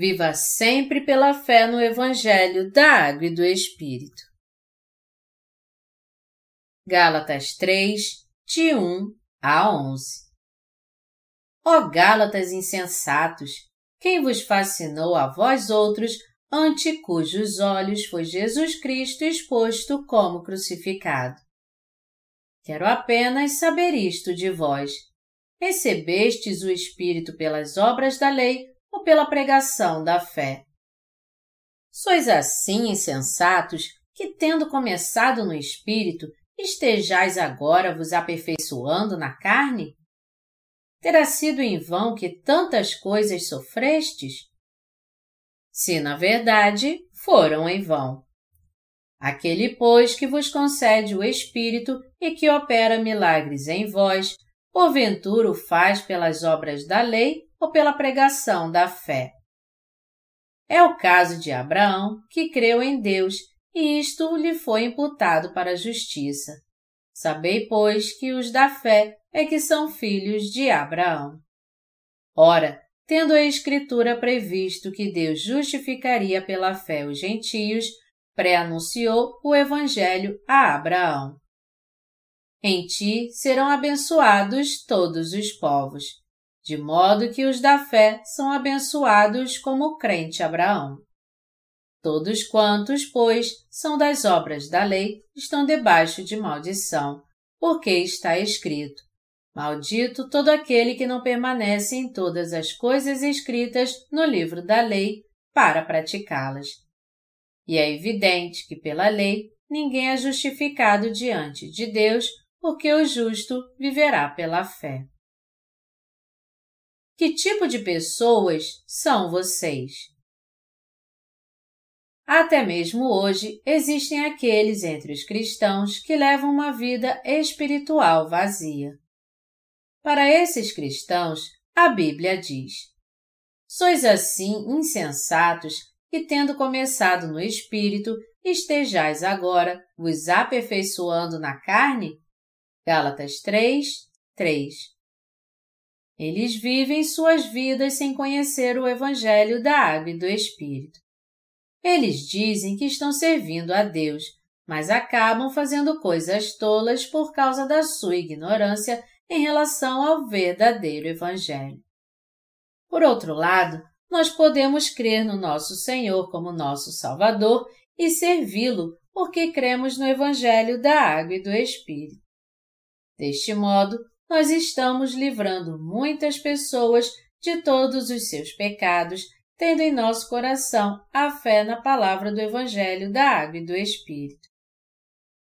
Viva sempre pela fé no Evangelho da Água e do Espírito. Gálatas 3, de 1 a 11 Ó Gálatas insensatos, quem vos fascinou a vós outros, ante cujos olhos foi Jesus Cristo exposto como crucificado? Quero apenas saber isto de vós. Recebestes o Espírito pelas obras da lei ou pela pregação da fé. Sois assim insensatos que, tendo começado no Espírito, estejais agora vos aperfeiçoando na carne? Terá sido em vão que tantas coisas sofrestes? Se, na verdade, foram em vão. Aquele, pois, que vos concede o Espírito e que opera milagres em vós, porventura o faz pelas obras da lei ou pela pregação da fé. É o caso de Abraão, que creu em Deus, e isto lhe foi imputado para a justiça. Sabei, pois, que os da fé é que são filhos de Abraão. Ora, tendo a Escritura previsto que Deus justificaria pela fé os gentios, pré-anunciou o Evangelho a Abraão. Em ti serão abençoados todos os povos de modo que os da fé são abençoados como o crente Abraão. Todos quantos, pois, são das obras da lei, estão debaixo de maldição, porque está escrito: Maldito todo aquele que não permanece em todas as coisas escritas no livro da lei para praticá-las. E é evidente que pela lei ninguém é justificado diante de Deus, porque o justo viverá pela fé. Que tipo de pessoas são vocês? Até mesmo hoje existem aqueles entre os cristãos que levam uma vida espiritual vazia. Para esses cristãos, a Bíblia diz: Sois assim insensatos que, tendo começado no espírito, estejais agora vos aperfeiçoando na carne? Gálatas 3, 3 eles vivem suas vidas sem conhecer o Evangelho da Água e do Espírito. Eles dizem que estão servindo a Deus, mas acabam fazendo coisas tolas por causa da sua ignorância em relação ao verdadeiro Evangelho. Por outro lado, nós podemos crer no nosso Senhor como nosso Salvador e servi-lo porque cremos no Evangelho da Água e do Espírito. Deste modo, nós estamos livrando muitas pessoas de todos os seus pecados, tendo em nosso coração a fé na palavra do Evangelho da Água e do Espírito.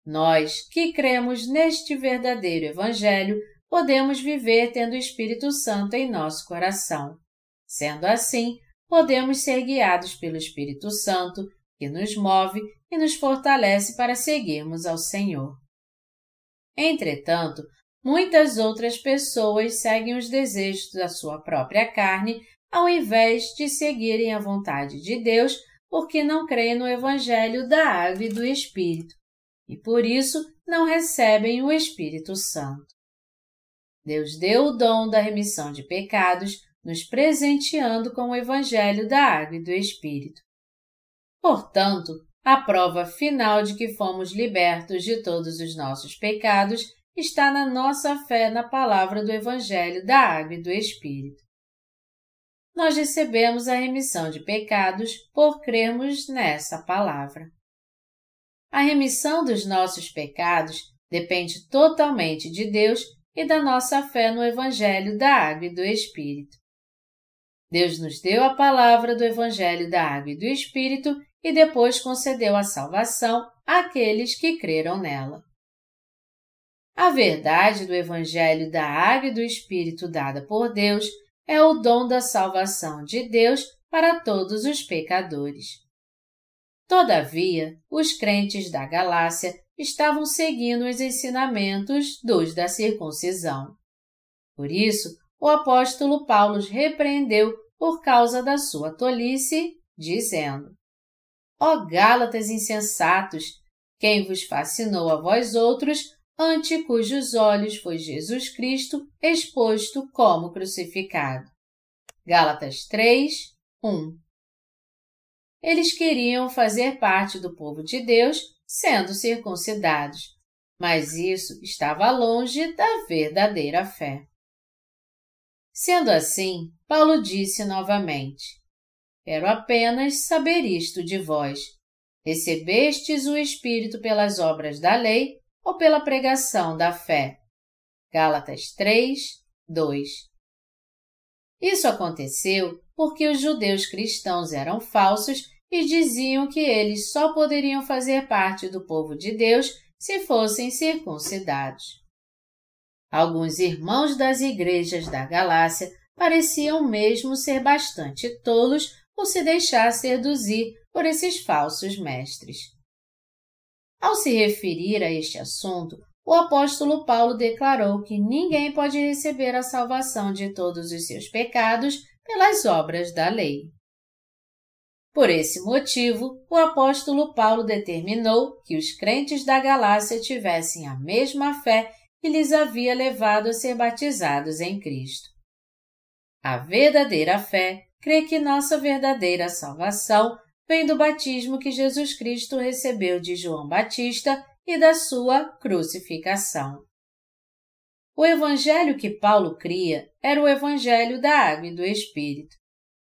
Nós, que cremos neste verdadeiro Evangelho, podemos viver tendo o Espírito Santo em nosso coração. Sendo assim, podemos ser guiados pelo Espírito Santo, que nos move e nos fortalece para seguirmos ao Senhor. Entretanto, muitas outras pessoas seguem os desejos da sua própria carne ao invés de seguirem a vontade de Deus porque não creem no Evangelho da Água e do Espírito e por isso não recebem o Espírito Santo. Deus deu o dom da remissão de pecados, nos presenteando com o Evangelho da Água e do Espírito. Portanto, a prova final de que fomos libertos de todos os nossos pecados está na nossa fé na palavra do Evangelho da Água e do Espírito. Nós recebemos a remissão de pecados por crermos nessa palavra. A remissão dos nossos pecados depende totalmente de Deus e da nossa fé no Evangelho da Água e do Espírito. Deus nos deu a palavra do Evangelho da Água e do Espírito e depois concedeu a salvação àqueles que creram nela. A verdade do Evangelho da Água e do Espírito dada por Deus é o dom da salvação de Deus para todos os pecadores. Todavia, os crentes da Galácia estavam seguindo os ensinamentos dos da circuncisão. Por isso, o apóstolo Paulo os repreendeu por causa da sua tolice, dizendo: Ó Gálatas insensatos, quem vos fascinou a vós outros ante cujos olhos foi Jesus Cristo exposto como crucificado. Gálatas 3, 1 eles queriam fazer parte do povo de Deus sendo circuncidados, mas isso estava longe da verdadeira fé. Sendo assim, Paulo disse novamente: Quero apenas saber isto de vós. Recebestes o Espírito pelas obras da lei ou pela pregação da fé? Gálatas 3, 2. Isso aconteceu porque os judeus cristãos eram falsos e diziam que eles só poderiam fazer parte do povo de Deus se fossem circuncidados. Alguns irmãos das igrejas da Galácia pareciam mesmo ser bastante tolos por se deixar seduzir por esses falsos mestres. Ao se referir a este assunto, o apóstolo Paulo declarou que ninguém pode receber a salvação de todos os seus pecados pelas obras da lei. Por esse motivo, o apóstolo Paulo determinou que os crentes da Galácia tivessem a mesma fé que lhes havia levado a ser batizados em Cristo. A verdadeira fé crê que nossa verdadeira salvação vem do batismo que Jesus Cristo recebeu de João Batista e da sua crucificação. O evangelho que Paulo cria era o evangelho da água e do Espírito.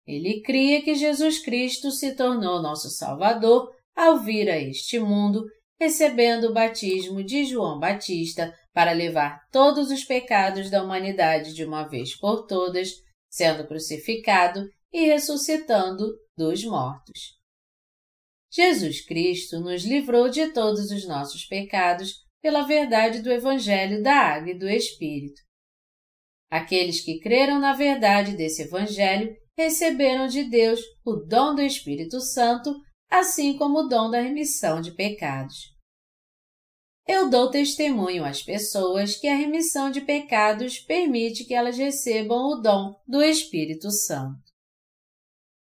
Ele cria que Jesus Cristo se tornou nosso Salvador ao vir a este mundo, recebendo o batismo de João Batista para levar todos os pecados da humanidade de uma vez por todas, sendo crucificado e ressuscitando dos mortos. Jesus Cristo nos livrou de todos os nossos pecados pela verdade do Evangelho da Água e do Espírito. Aqueles que creram na verdade desse Evangelho receberam de Deus o dom do Espírito Santo, assim como o dom da remissão de pecados. Eu dou testemunho às pessoas que a remissão de pecados permite que elas recebam o dom do Espírito Santo.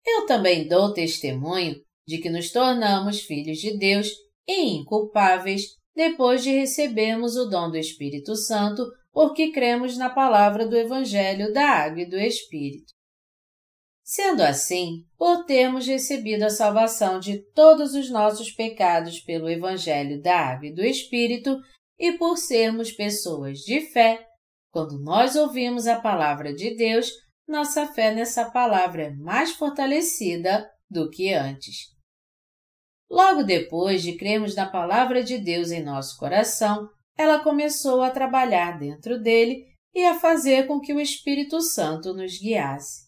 Eu também dou testemunho de que nos tornamos filhos de Deus e inculpáveis depois de recebermos o dom do Espírito Santo, porque cremos na palavra do Evangelho da Água e do Espírito. Sendo assim, por termos recebido a salvação de todos os nossos pecados pelo Evangelho da Água e do Espírito, e por sermos pessoas de fé, quando nós ouvimos a palavra de Deus, nossa fé nessa palavra é mais fortalecida do que antes. Logo depois de crermos na palavra de Deus em nosso coração, ela começou a trabalhar dentro dele e a fazer com que o Espírito Santo nos guiasse.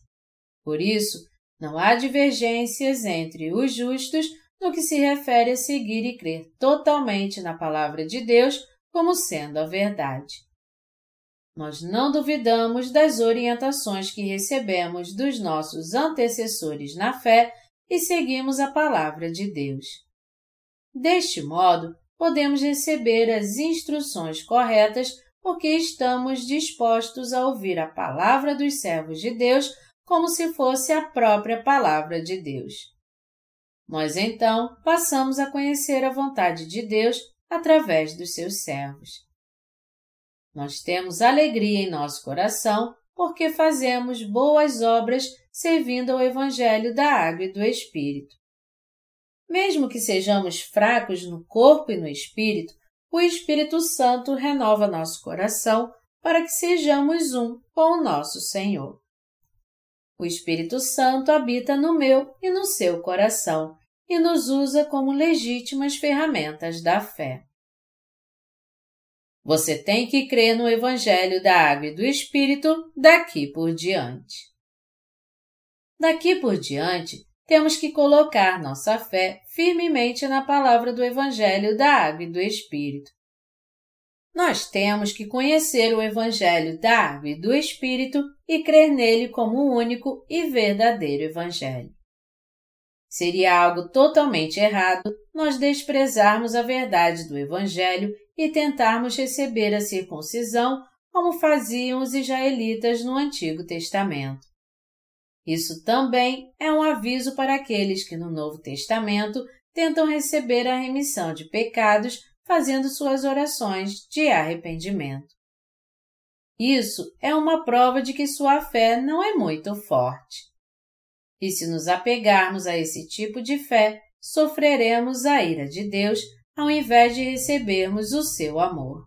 Por isso, não há divergências entre os justos no que se refere a seguir e crer totalmente na palavra de Deus como sendo a verdade. Nós não duvidamos das orientações que recebemos dos nossos antecessores na fé e seguimos a palavra de Deus. Deste modo, podemos receber as instruções corretas porque estamos dispostos a ouvir a palavra dos servos de Deus como se fosse a própria Palavra de Deus. Nós então passamos a conhecer a vontade de Deus através dos seus servos. Nós temos alegria em nosso coração porque fazemos boas obras servindo ao Evangelho da Água e do Espírito. Mesmo que sejamos fracos no corpo e no espírito, o Espírito Santo renova nosso coração para que sejamos um com o nosso Senhor. O Espírito Santo habita no meu e no seu coração e nos usa como legítimas ferramentas da fé. Você tem que crer no Evangelho da Água e do Espírito daqui por diante. Daqui por diante, temos que colocar nossa fé firmemente na palavra do Evangelho da Água e do Espírito. Nós temos que conhecer o Evangelho da Água e do Espírito e crer nele como o único e verdadeiro Evangelho. Seria algo totalmente errado nós desprezarmos a verdade do Evangelho e tentarmos receber a circuncisão como faziam os israelitas no Antigo Testamento. Isso também é um aviso para aqueles que no Novo Testamento tentam receber a remissão de pecados fazendo suas orações de arrependimento. Isso é uma prova de que sua fé não é muito forte. E se nos apegarmos a esse tipo de fé, sofreremos a ira de Deus ao invés de recebermos o seu amor.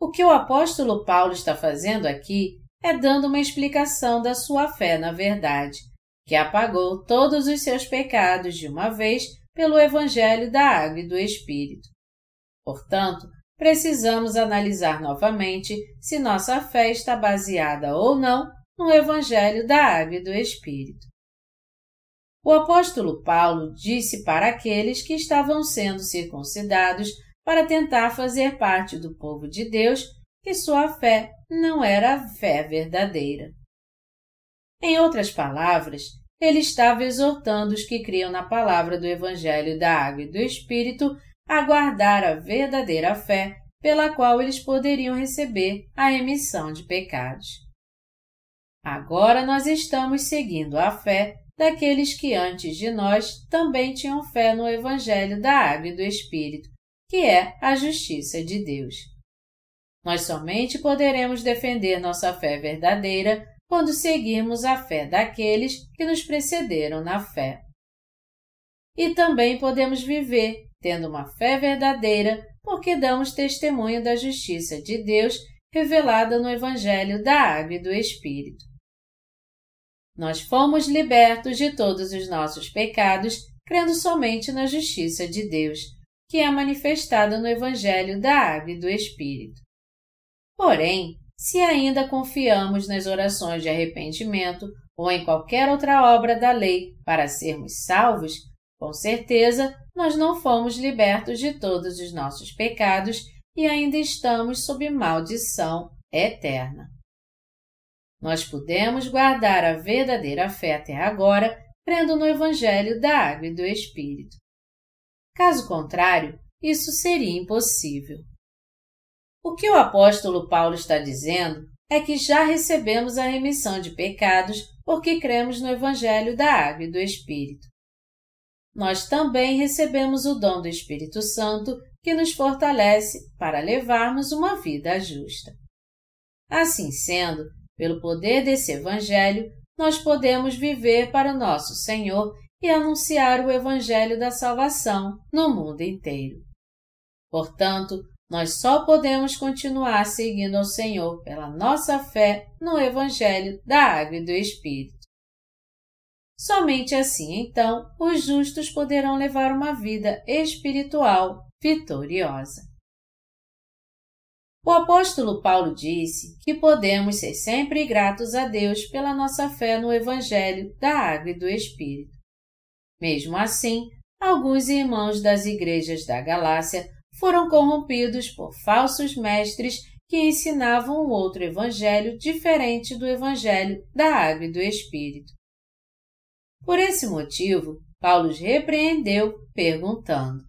O que o apóstolo Paulo está fazendo aqui é dando uma explicação da sua fé na verdade, que apagou todos os seus pecados de uma vez pelo Evangelho da Água e do Espírito. Portanto, precisamos analisar novamente se nossa fé está baseada ou não no Evangelho da Água e do Espírito. O apóstolo Paulo disse para aqueles que estavam sendo circuncidados para tentar fazer parte do povo de Deus que sua fé não era a fé verdadeira. Em outras palavras, ele estava exortando os que criam na palavra do Evangelho da Água e do Espírito a guardar a verdadeira fé pela qual eles poderiam receber a remissão de pecados. Agora nós estamos seguindo a fé daqueles que antes de nós também tinham fé no Evangelho da Água e do Espírito, que é a justiça de Deus. Nós somente poderemos defender nossa fé verdadeira quando seguirmos a fé daqueles que nos precederam na fé. E também podemos viver tendo uma fé verdadeira porque damos testemunho da justiça de Deus revelada no Evangelho da Água e do Espírito. Nós fomos libertos de todos os nossos pecados crendo somente na justiça de Deus, que é manifestada no Evangelho da Água e do Espírito. Porém, se ainda confiamos nas orações de arrependimento ou em qualquer outra obra da lei para sermos salvos, com certeza nós não fomos libertos de todos os nossos pecados e ainda estamos sob maldição eterna. Nós podemos guardar a verdadeira fé até agora, crendo no Evangelho da Água e do Espírito. Caso contrário, isso seria impossível. O que o apóstolo Paulo está dizendo é que já recebemos a remissão de pecados porque cremos no Evangelho da Água e do Espírito. Nós também recebemos o dom do Espírito Santo que nos fortalece para levarmos uma vida justa. Assim sendo, pelo poder desse Evangelho, nós podemos viver para o nosso Senhor e anunciar o Evangelho da salvação no mundo inteiro. Portanto, nós só podemos continuar seguindo ao Senhor pela nossa fé no Evangelho da Água e do Espírito. Somente assim, então, os justos poderão levar uma vida espiritual vitoriosa. O apóstolo Paulo disse que podemos ser sempre gratos a Deus pela nossa fé no Evangelho da Água e do Espírito. Mesmo assim, alguns irmãos das igrejas da Galácia foram corrompidos por falsos mestres que ensinavam um outro evangelho diferente do evangelho da água e do Espírito. Por esse motivo, Paulo os repreendeu, perguntando: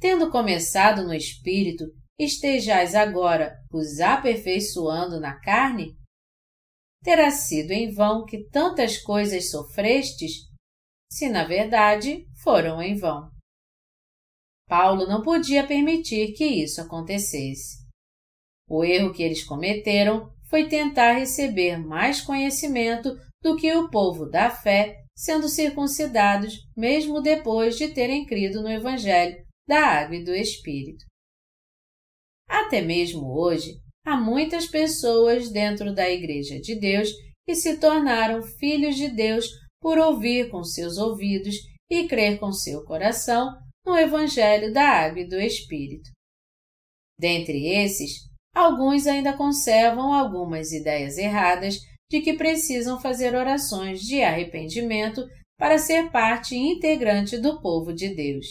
Tendo começado no Espírito, estejais agora os aperfeiçoando na carne? Terá sido em vão que tantas coisas sofrestes, se na verdade foram em vão. Paulo não podia permitir que isso acontecesse. O erro que eles cometeram foi tentar receber mais conhecimento do que o povo da fé, sendo circuncidados mesmo depois de terem crido no Evangelho da Água e do Espírito. Até mesmo hoje, há muitas pessoas dentro da Igreja de Deus que se tornaram filhos de Deus por ouvir com seus ouvidos e crer com seu coração no Evangelho da Água e do Espírito. Dentre esses, alguns ainda conservam algumas ideias erradas de que precisam fazer orações de arrependimento para ser parte integrante do povo de Deus.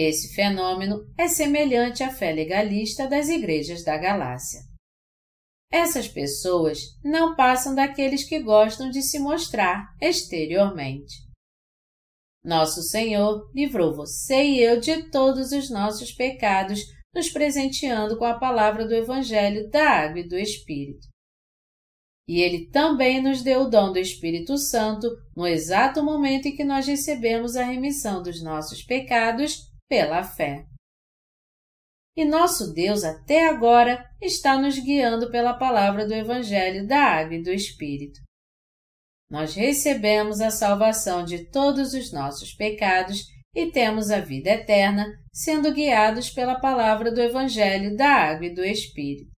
Esse fenômeno é semelhante à fé legalista das igrejas da Galácia. Essas pessoas não passam daqueles que gostam de se mostrar exteriormente. Nosso Senhor livrou você e eu de todos os nossos pecados, nos presenteando com a palavra do Evangelho da Água e do Espírito. E Ele também nos deu o dom do Espírito Santo no exato momento em que nós recebemos a remissão dos nossos pecados pela fé. E nosso Deus até agora está nos guiando pela palavra do Evangelho da Água e do Espírito. nós recebemos a salvação de todos os nossos pecados e temos a vida eterna, sendo guiados pela palavra do Evangelho da Água e do Espírito.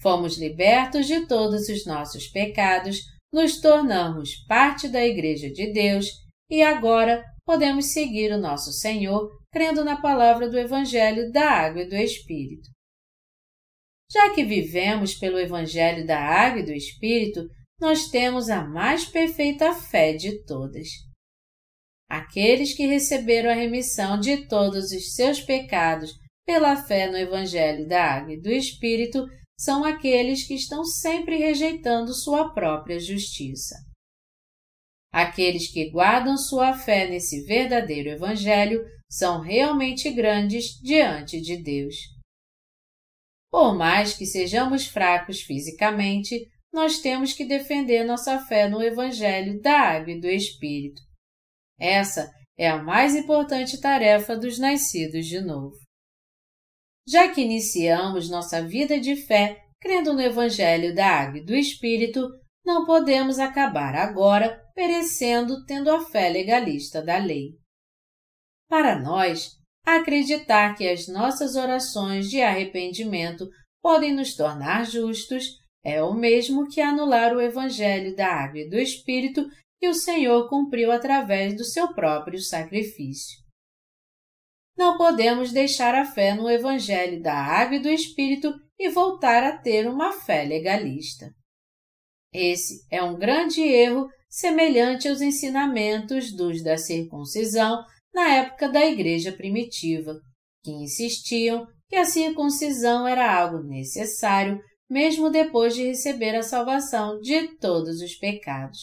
Fomos libertos de todos os nossos pecados, nos tornamos parte da Igreja de Deus e agora podemos seguir o nosso Senhor crendo na palavra do Evangelho da Água e do Espírito. Já que vivemos pelo Evangelho da Água e do Espírito, nós temos a mais perfeita fé de todas. Aqueles que receberam a remissão de todos os seus pecados pela fé no Evangelho da Água e do Espírito são aqueles que estão sempre rejeitando sua própria justiça. Aqueles que guardam sua fé nesse verdadeiro Evangelho são realmente grandes diante de Deus. Por mais que sejamos fracos fisicamente, nós temos que defender nossa fé no Evangelho da Água e do Espírito. Essa é a mais importante tarefa dos nascidos de novo. Já que iniciamos nossa vida de fé crendo no Evangelho da Água e do Espírito, não podemos acabar agora perecendo tendo a fé legalista da lei. Para nós, acreditar que as nossas orações de arrependimento podem nos tornar justos é o mesmo que anular o Evangelho da Água e do Espírito que o Senhor cumpriu através do seu próprio sacrifício. Não podemos deixar a fé no Evangelho da Água e do Espírito e voltar a ter uma fé legalista. Esse é um grande erro semelhante aos ensinamentos dos da circuncisão na época da Igreja primitiva, que insistiam que a circuncisão era algo necessário mesmo depois de receber a salvação de todos os pecados.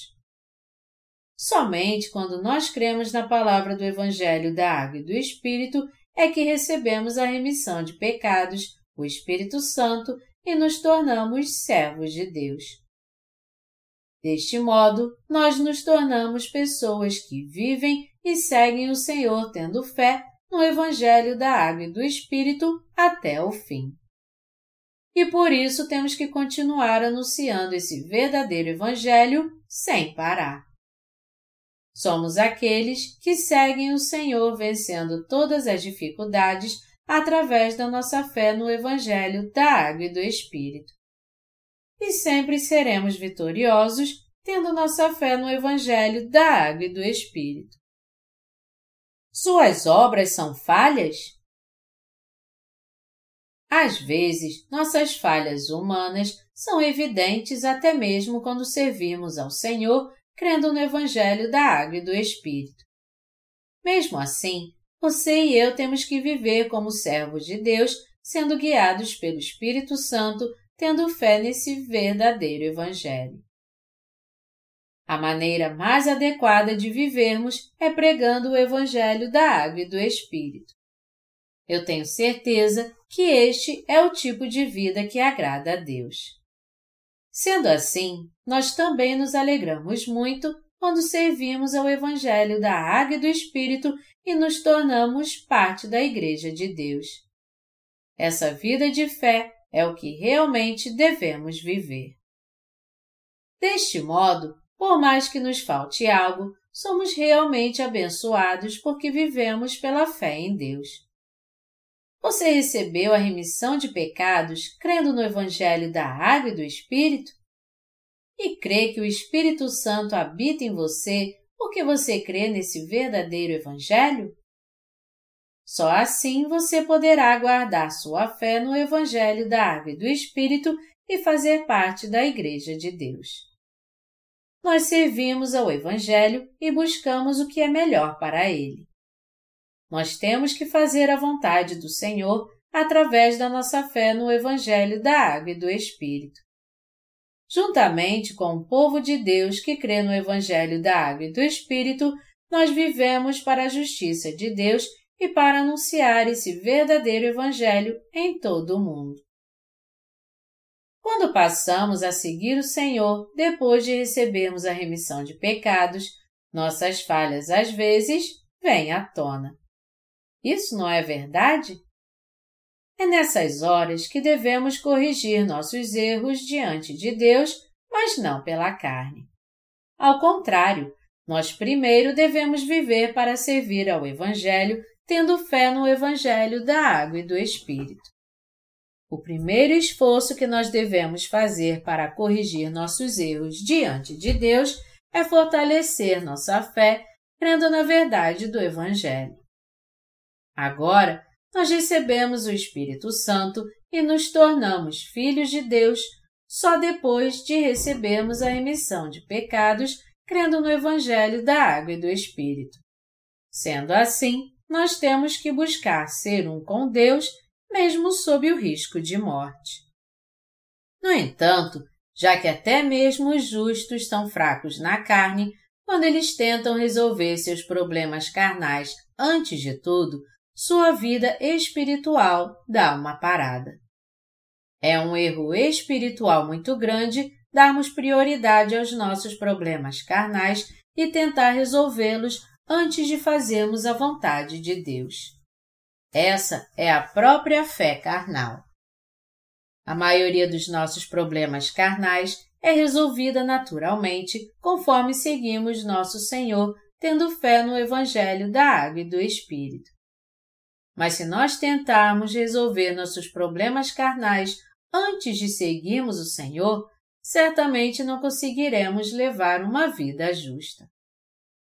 Somente quando nós cremos na palavra do Evangelho da Água e do Espírito é que recebemos a remissão de pecados, o Espírito Santo e nos tornamos servos de Deus. Deste modo, nós nos tornamos pessoas que vivem e seguem o Senhor tendo fé no Evangelho da Água e do Espírito até o fim. E por isso temos que continuar anunciando esse verdadeiro Evangelho sem parar. Somos aqueles que seguem o Senhor vencendo todas as dificuldades através da nossa fé no Evangelho da Água e do Espírito. E sempre seremos vitoriosos tendo nossa fé no Evangelho da Água e do Espírito. Suas obras são falhas? Às vezes, nossas falhas humanas são evidentes até mesmo quando servimos ao Senhor crendo no Evangelho da Água e do Espírito. Mesmo assim, você e eu temos que viver como servos de Deus, sendo guiados pelo Espírito Santo, tendo fé nesse verdadeiro Evangelho. A maneira mais adequada de vivermos é pregando o Evangelho da Água e do Espírito. Eu tenho certeza que este é o tipo de vida que agrada a Deus. Sendo assim, nós também nos alegramos muito quando servimos ao Evangelho da Água e do Espírito e nos tornamos parte da Igreja de Deus. Essa vida de fé é o que realmente devemos viver. Deste modo, por mais que nos falte algo, somos realmente abençoados porque vivemos pela fé em Deus. Você recebeu a remissão de pecados crendo no Evangelho da Água e do Espírito? E crê que o Espírito Santo habita em você porque você crê nesse verdadeiro Evangelho? Só assim você poderá guardar sua fé no Evangelho da Água e do Espírito e fazer parte da Igreja de Deus. Nós servimos ao Evangelho e buscamos o que é melhor para ele. Nós temos que fazer a vontade do Senhor através da nossa fé no Evangelho da Água e do Espírito. Juntamente com o povo de Deus que crê no Evangelho da Água e do Espírito, nós vivemos para a justiça de Deus e para anunciar esse verdadeiro Evangelho em todo o mundo. Quando passamos a seguir o Senhor depois de recebermos a remissão de pecados, nossas falhas às vezes vêm à tona. Isso não é verdade? É nessas horas que devemos corrigir nossos erros diante de Deus, mas não pela carne. Ao contrário, nós primeiro devemos viver para servir ao Evangelho, tendo fé no Evangelho da água e do Espírito. O primeiro esforço que nós devemos fazer para corrigir nossos erros diante de Deus é fortalecer nossa fé crendo na verdade do Evangelho. Agora, nós recebemos o Espírito Santo e nos tornamos filhos de Deus só depois de recebermos a remissão de pecados crendo no Evangelho da Água e do Espírito. Sendo assim, nós temos que buscar ser um com Deus, mesmo sob o risco de morte. No entanto, já que até mesmo os justos estão fracos na carne, quando eles tentam resolver seus problemas carnais antes de tudo, sua vida espiritual dá uma parada. É um erro espiritual muito grande darmos prioridade aos nossos problemas carnais e tentar resolvê-los antes de fazermos a vontade de Deus. Essa é a própria fé carnal. A maioria dos nossos problemas carnais é resolvida naturalmente conforme seguimos nosso Senhor, tendo fé no Evangelho da Água e do Espírito. Mas se nós tentarmos resolver nossos problemas carnais antes de seguirmos o Senhor, certamente não conseguiremos levar uma vida justa.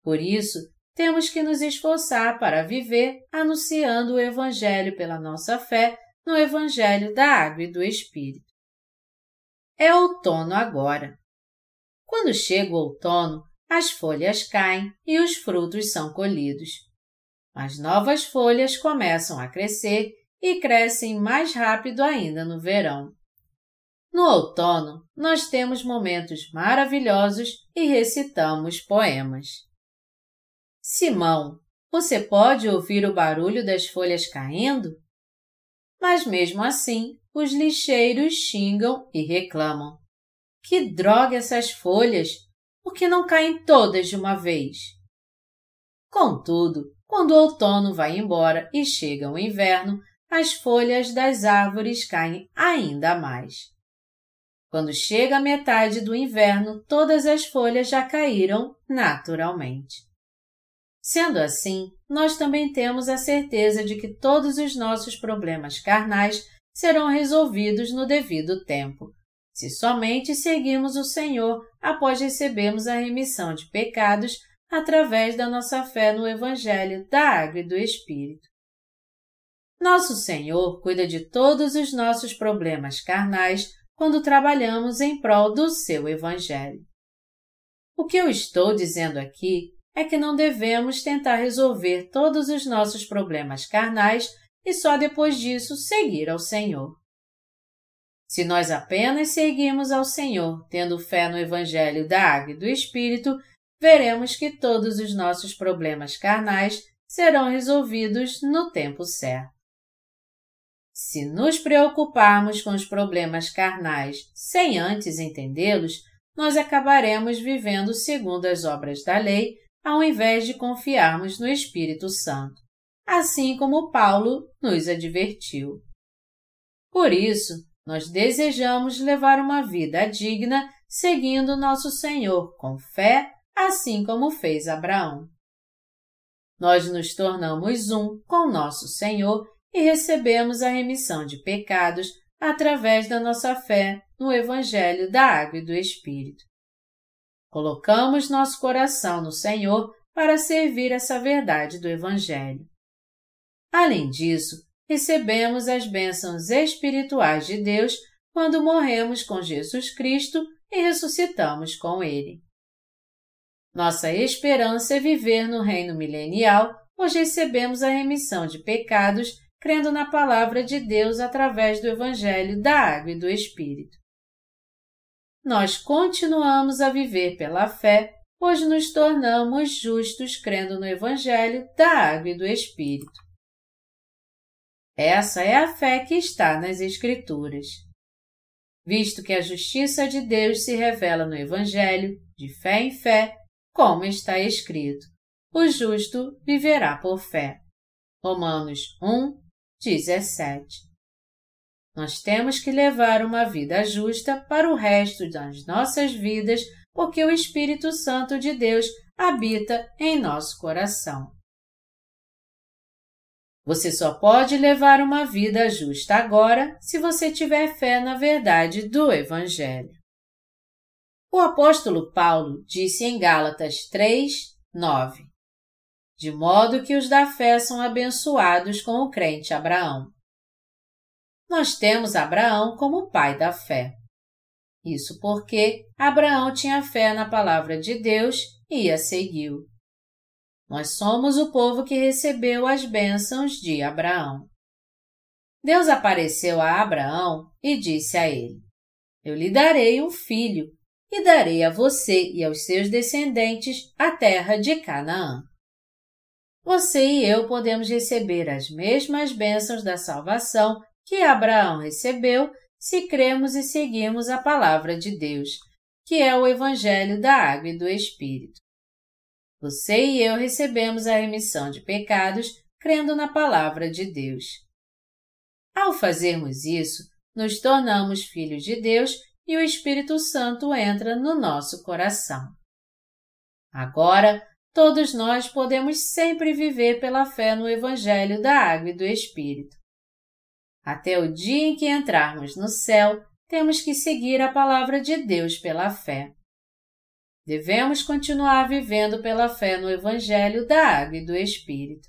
Por isso, temos que nos esforçar para viver anunciando o Evangelho pela nossa fé no Evangelho da Água e do Espírito. É outono agora. Quando chega o outono, as folhas caem e os frutos são colhidos. As novas folhas começam a crescer e crescem mais rápido ainda no verão. No outono, nós temos momentos maravilhosos e recitamos poemas. Simão, você pode ouvir o barulho das folhas caindo? Mas mesmo assim, os lixeiros xingam e reclamam. Que droga essas folhas! Por que não caem todas de uma vez? Contudo, quando o outono vai embora e chega o inverno, as folhas das árvores caem ainda mais. Quando chega a metade do inverno, todas as folhas já caíram naturalmente. Sendo assim, nós também temos a certeza de que todos os nossos problemas carnais serão resolvidos no devido tempo, se somente seguirmos o Senhor após recebermos a remissão de pecados através da nossa fé no Evangelho da Água e do Espírito. Nosso Senhor cuida de todos os nossos problemas carnais quando trabalhamos em prol do seu Evangelho. O que eu estou dizendo aqui é que não devemos tentar resolver todos os nossos problemas carnais e só depois disso seguir ao Senhor. Se nós apenas seguimos ao Senhor, tendo fé no Evangelho da Água e do Espírito, veremos que todos os nossos problemas carnais serão resolvidos no tempo certo. Se nos preocuparmos com os problemas carnais sem antes entendê-los, nós acabaremos vivendo segundo as obras da lei, ao invés de confiarmos no Espírito Santo assim como Paulo nos advertiu. Por isso, nós desejamos levar uma vida digna seguindo nosso Senhor com fé, assim como fez Abraão. Nós nos tornamos um com nosso Senhor e recebemos a remissão de pecados através da nossa fé no Evangelho da Água e do Espírito. Colocamos nosso coração no Senhor para servir essa verdade do Evangelho. Além disso, recebemos as bênçãos espirituais de Deus quando morremos com Jesus Cristo e ressuscitamos com Ele. Nossa esperança é viver no reino milenial, pois recebemos a remissão de pecados crendo na palavra de Deus através do Evangelho da Água e do Espírito. Nós continuamos a viver pela fé, pois nos tornamos justos crendo no Evangelho da Água e do Espírito. Essa é a fé que está nas Escrituras. Visto que a justiça de Deus se revela no Evangelho, de fé em fé, como está escrito: o justo viverá por fé. Romanos 1, 17. Nós temos que levar uma vida justa para o resto das nossas vidas porque o Espírito Santo de Deus habita em nosso coração. Você só pode levar uma vida justa agora se você tiver fé na verdade do Evangelho. O apóstolo Paulo disse em Gálatas 3, 9: De modo que os da fé são abençoados com o crente Abraão. Nós temos Abraão como pai da fé. Isso porque Abraão tinha fé na palavra de Deus e a seguiu. Nós somos o povo que recebeu as bênçãos de Abraão. Deus apareceu a Abraão e disse a ele: Eu lhe darei um filho, e darei a você e aos seus descendentes a terra de Canaã. Você e eu podemos receber as mesmas bênçãos da salvação que Abraão recebeu se cremos e seguimos a palavra de Deus, que é o Evangelho da Água e do Espírito. Você e eu recebemos a remissão de pecados crendo na palavra de Deus. Ao fazermos isso, nos tornamos filhos de Deus e o Espírito Santo entra no nosso coração. Agora, todos nós podemos sempre viver pela fé no Evangelho da Água e do Espírito. Até o dia em que entrarmos no céu, temos que seguir a palavra de Deus pela fé. Devemos continuar vivendo pela fé no Evangelho da Água e do Espírito.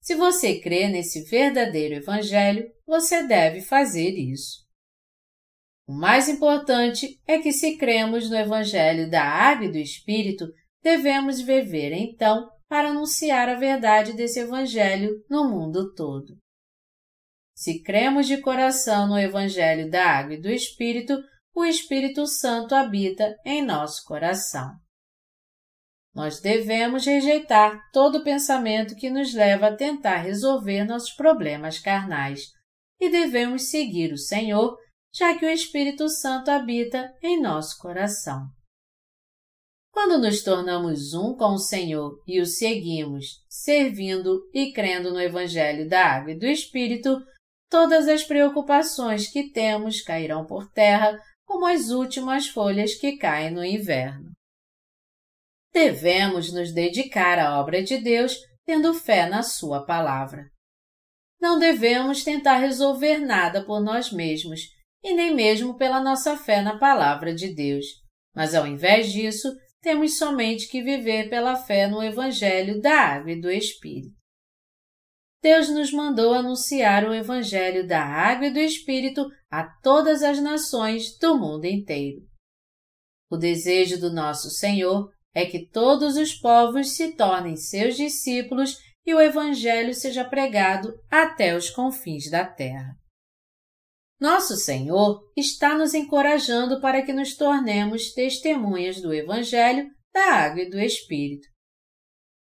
Se você crê nesse verdadeiro Evangelho, você deve fazer isso. O mais importante é que, se cremos no Evangelho da Água e do Espírito, devemos viver então para anunciar a verdade desse Evangelho no mundo todo. Se cremos de coração no Evangelho da Água e do Espírito, o Espírito Santo habita em nosso coração. Nós devemos rejeitar todo pensamento que nos leva a tentar resolver nossos problemas carnais e devemos seguir o Senhor, já que o Espírito Santo habita em nosso coração. Quando nos tornamos um com o Senhor e o seguimos, servindo e crendo no Evangelho da Água e do Espírito, todas as preocupações que temos cairão por terra como as últimas folhas que caem no inverno. Devemos nos dedicar à obra de Deus tendo fé na Sua palavra. Não devemos tentar resolver nada por nós mesmos e nem mesmo pela nossa fé na palavra de Deus, mas ao invés disso, temos somente que viver pela fé no Evangelho da Água e do Espírito. Deus nos mandou anunciar o Evangelho da Água e do Espírito a todas as nações do mundo inteiro. O desejo do nosso Senhor é que todos os povos se tornem seus discípulos e o Evangelho seja pregado até os confins da terra. Nosso Senhor está nos encorajando para que nos tornemos testemunhas do Evangelho, da Água e do Espírito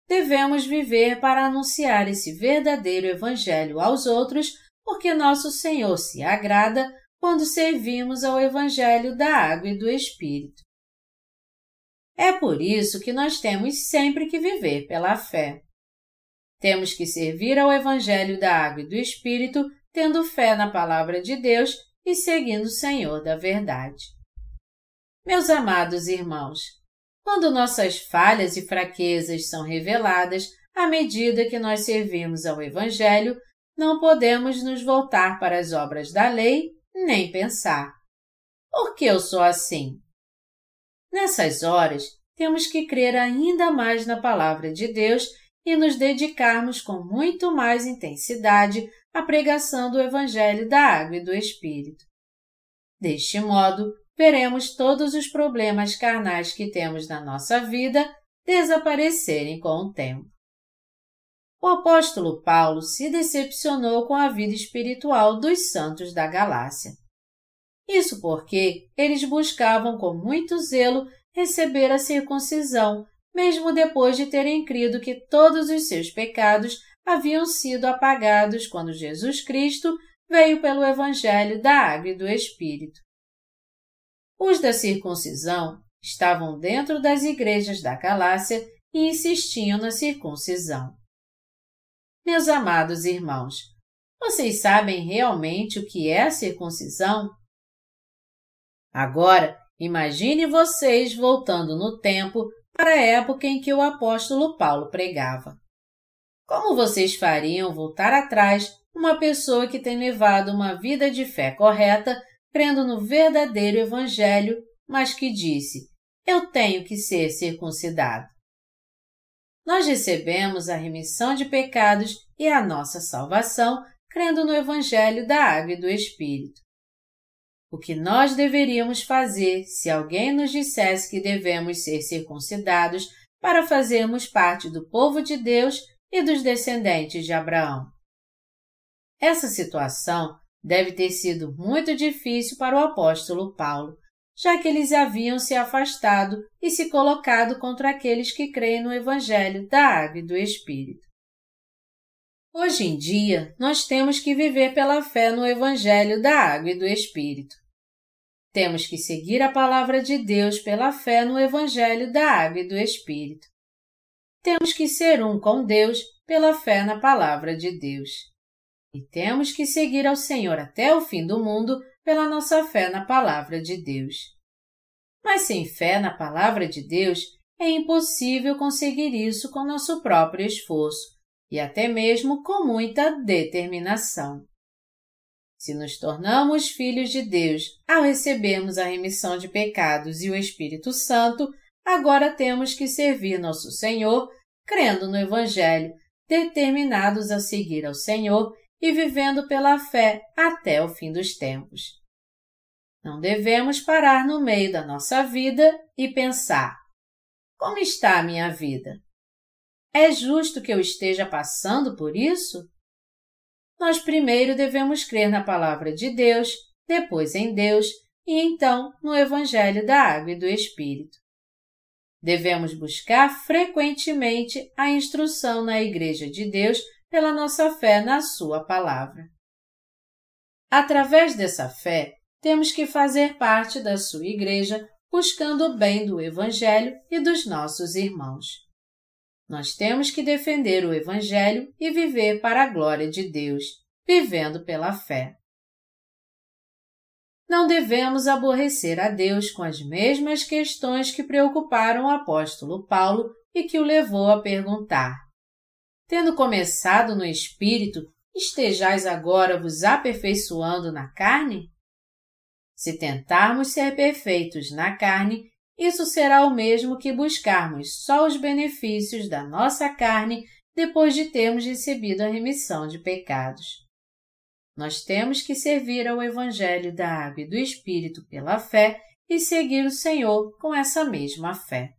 devemos viver para anunciar esse verdadeiro Evangelho aos outros, porque nosso Senhor se agrada quando servimos ao Evangelho da Água e do Espírito. É por isso que nós temos sempre que viver pela fé. Temos que servir ao Evangelho da Água e do Espírito, tendo fé na Palavra de Deus e seguindo o Senhor da Verdade. Meus amados irmãos, quando nossas falhas e fraquezas são reveladas à medida que nós servimos ao Evangelho, não podemos nos voltar para as obras da lei nem pensar. Por que eu sou assim? Nessas horas, temos que crer ainda mais na Palavra de Deus e nos dedicarmos com muito mais intensidade à pregação do Evangelho da Água e do Espírito. Deste modo, veremos todos os problemas carnais que temos na nossa vida desaparecerem com o tempo. O apóstolo Paulo se decepcionou com a vida espiritual dos santos da Galácia. Isso porque eles buscavam com muito zelo receber a circuncisão, mesmo depois de terem crido que todos os seus pecados haviam sido apagados quando Jesus Cristo veio pelo Evangelho da Água e do Espírito. Os da circuncisão estavam dentro das igrejas da Galácia e insistiam na circuncisão. Meus amados irmãos, vocês sabem realmente o que é a circuncisão? Agora, Imagine vocês voltando no tempo para a época em que o apóstolo Paulo pregava. Como vocês fariam voltar atrás uma pessoa que tem levado uma vida de fé correta, crendo no verdadeiro Evangelho, mas que disse: Eu tenho que ser circuncidado? Nós recebemos a remissão de pecados e a nossa salvação crendo no Evangelho da Água e do Espírito. O que nós deveríamos fazer se alguém nos dissesse que devemos ser circuncidados para fazermos parte do povo de Deus e dos descendentes de Abraão? Essa situação deve ter sido muito difícil para o apóstolo Paulo, já que eles haviam se afastado e se colocado contra aqueles que creem no Evangelho da Água e do Espírito. Hoje em dia, nós temos que viver pela fé no Evangelho da Água e do Espírito. Temos que seguir a palavra de Deus pela fé no Evangelho da Água e do Espírito. Temos que ser um com Deus pela fé na palavra de Deus. E temos que seguir ao Senhor até o fim do mundo pela nossa fé na palavra de Deus. Mas sem fé na palavra de Deus, é impossível conseguir isso com nosso próprio esforço e até mesmo com muita determinação. Se nos tornamos filhos de Deus ao recebermos a remissão de pecados e o Espírito Santo, agora temos que servir nosso Senhor, crendo no Evangelho, determinados a seguir ao Senhor e vivendo pela fé até o fim dos tempos. Não devemos parar no meio da nossa vida e pensar: como está a minha vida? É justo que eu esteja passando por isso? Nós primeiro devemos crer na palavra de Deus, depois em Deus e então no Evangelho da Água e do Espírito. Devemos buscar frequentemente a instrução na Igreja de Deus pela nossa fé na Sua palavra. Através dessa fé, temos que fazer parte da Sua Igreja buscando o bem do Evangelho e dos nossos irmãos. Nós temos que defender o Evangelho e viver para a glória de Deus, vivendo pela fé. Não devemos aborrecer a Deus com as mesmas questões que preocuparam o apóstolo Paulo e que o levou a perguntar: Tendo começado no espírito, estejais agora vos aperfeiçoando na carne? Se tentarmos ser perfeitos na carne, isso será o mesmo que buscarmos só os benefícios da nossa carne depois de termos recebido a remissão de pecados. Nós temos que servir ao Evangelho da Água e do Espírito pela fé e seguir o Senhor com essa mesma fé.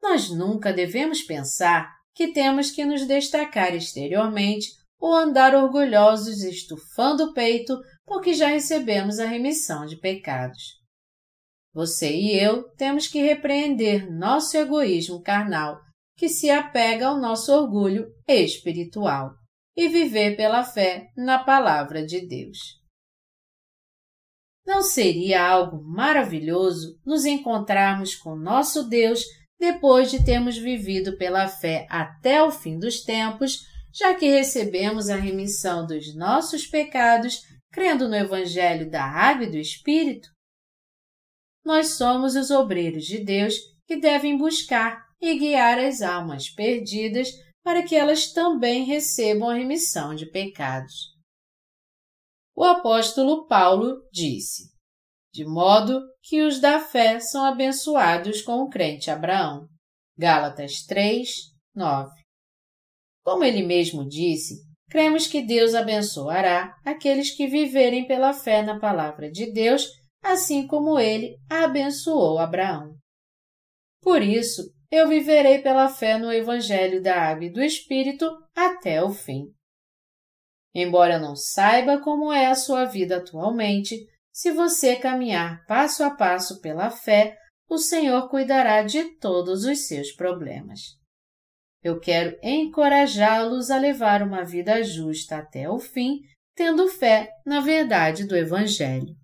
Nós nunca devemos pensar que temos que nos destacar exteriormente ou andar orgulhosos estufando o peito porque já recebemos a remissão de pecados. Você e eu temos que repreender nosso egoísmo carnal, que se apega ao nosso orgulho espiritual, e viver pela fé na Palavra de Deus. Não seria algo maravilhoso nos encontrarmos com nosso Deus depois de termos vivido pela fé até o fim dos tempos, já que recebemos a remissão dos nossos pecados, crendo no Evangelho da Água e do Espírito? nós somos os obreiros de Deus que devem buscar e guiar as almas perdidas para que elas também recebam a remissão de pecados. O apóstolo Paulo disse: De modo que os da fé são abençoados com o crente Abraão. Gálatas 3, 9. Como ele mesmo disse, cremos que Deus abençoará aqueles que viverem pela fé na palavra de Deus assim como ele abençoou Abraão. Por isso, eu viverei pela fé no Evangelho da Água e do Espírito até o fim. Embora não saiba como é a sua vida atualmente, se você caminhar passo a passo pela fé, o Senhor cuidará de todos os seus problemas. Eu quero encorajá-los a levar uma vida justa até o fim, tendo fé na verdade do Evangelho.